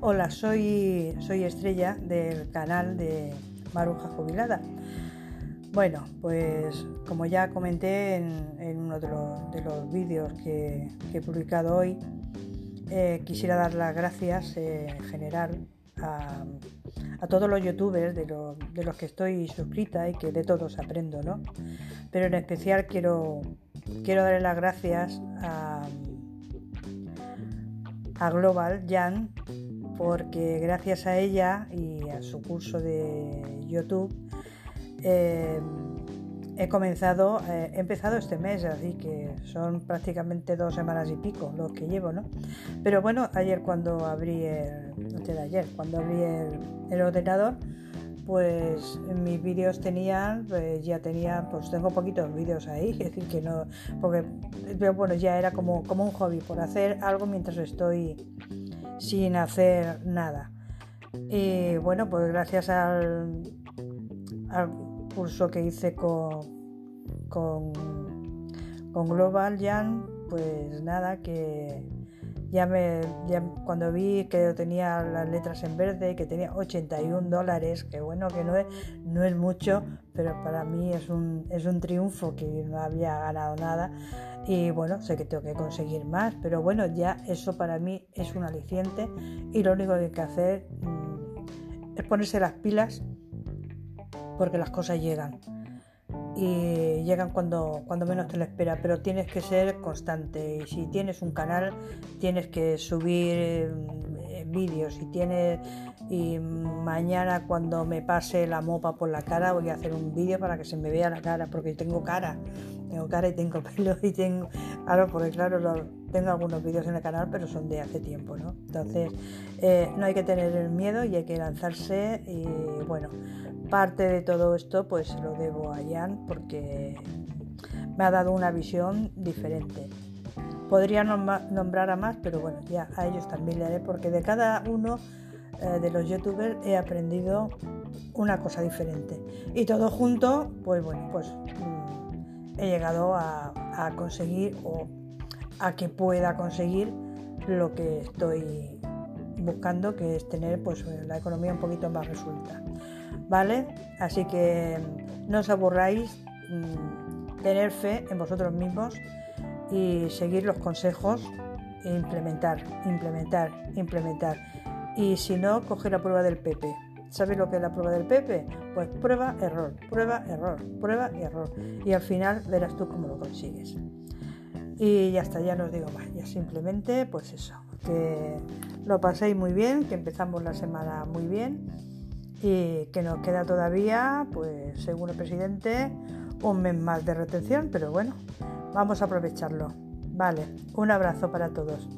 Hola, soy, soy Estrella del canal de Maruja Jubilada. Bueno, pues como ya comenté en, uno de los, vídeos que, he publicado hoy, eh, quisiera dar las gracias en general a, todos los youtubers de, de, los que estoy suscrita y que de todos aprendo, ¿no? Pero en especial quiero, quiero darle las gracias a, a Global Jan porque gracias a ella y a su curso de YouTube eh, he comenzado, eh, he empezado este mes, así que son prácticamente dos semanas y pico los que llevo, ¿no? Pero bueno, ayer cuando abrí el, no de ayer, cuando abrí el, ordenador, pues mis vídeos tenían, pues ya tenía, pues tengo poquitos vídeos ahí, es decir que no, porque bueno, ya era como, como un hobby, por hacer algo mientras estoy sin hacer nada. Y bueno, pues gracias al, al curso que hice con, con, Global Jan, pues nada, que ya me cuando vi que tenía las letras en verde, que tenía 81 dólares, que bueno, que no es, no es mucho, pero para mí es un, es un triunfo que no había ganado nada. Y bueno, sé que tengo que conseguir más, pero bueno, ya eso para mí es un aliciente y lo único que hay que hacer mm, es ponerse las pilas porque las cosas llegan. Y llegan cuando, cuando menos te lo espera, pero tienes que ser constante. Y si tienes un canal tienes que subir mm, vídeos y tienes y mañana cuando me pase la mopa por la cara voy a hacer un vídeo para que se me vea la cara porque tengo cara tengo cara y tengo pelo y tengo claro porque claro tengo algunos vídeos en el canal pero son de hace tiempo no entonces eh, no hay que tener miedo y hay que lanzarse y bueno Parte de todo esto pues lo debo a Jan porque me ha dado una visión diferente. Podría nombrar a más, pero bueno, ya a ellos también le haré porque de cada uno eh, de los youtubers he aprendido una cosa diferente. Y todo junto, pues bueno, pues mm, he llegado a, conseguir o a que pueda conseguir lo que estoy buscando, que es tener pues la economía un poquito más resuelta. ¿vale? Así que mm, no os aburráis, mm, tener fe en vosotros mismos y seguir los consejos e implementar, implementar, implementar. Y si no, coge la prueba del Pepe. ¿Sabes lo que es la prueba del Pepe? Pues prueba, error, prueba, error, prueba y error. Y al final verás tú cómo lo consigues. Y ya está, ya no os digo más. Ya simplemente, pues eso, que lo paséis muy bien, que empezamos la semana muy bien y que nos queda todavía, pues según el presidente, un mes más de retención, pero bueno, vamos a aprovecharlo. Vale, un abrazo para todos.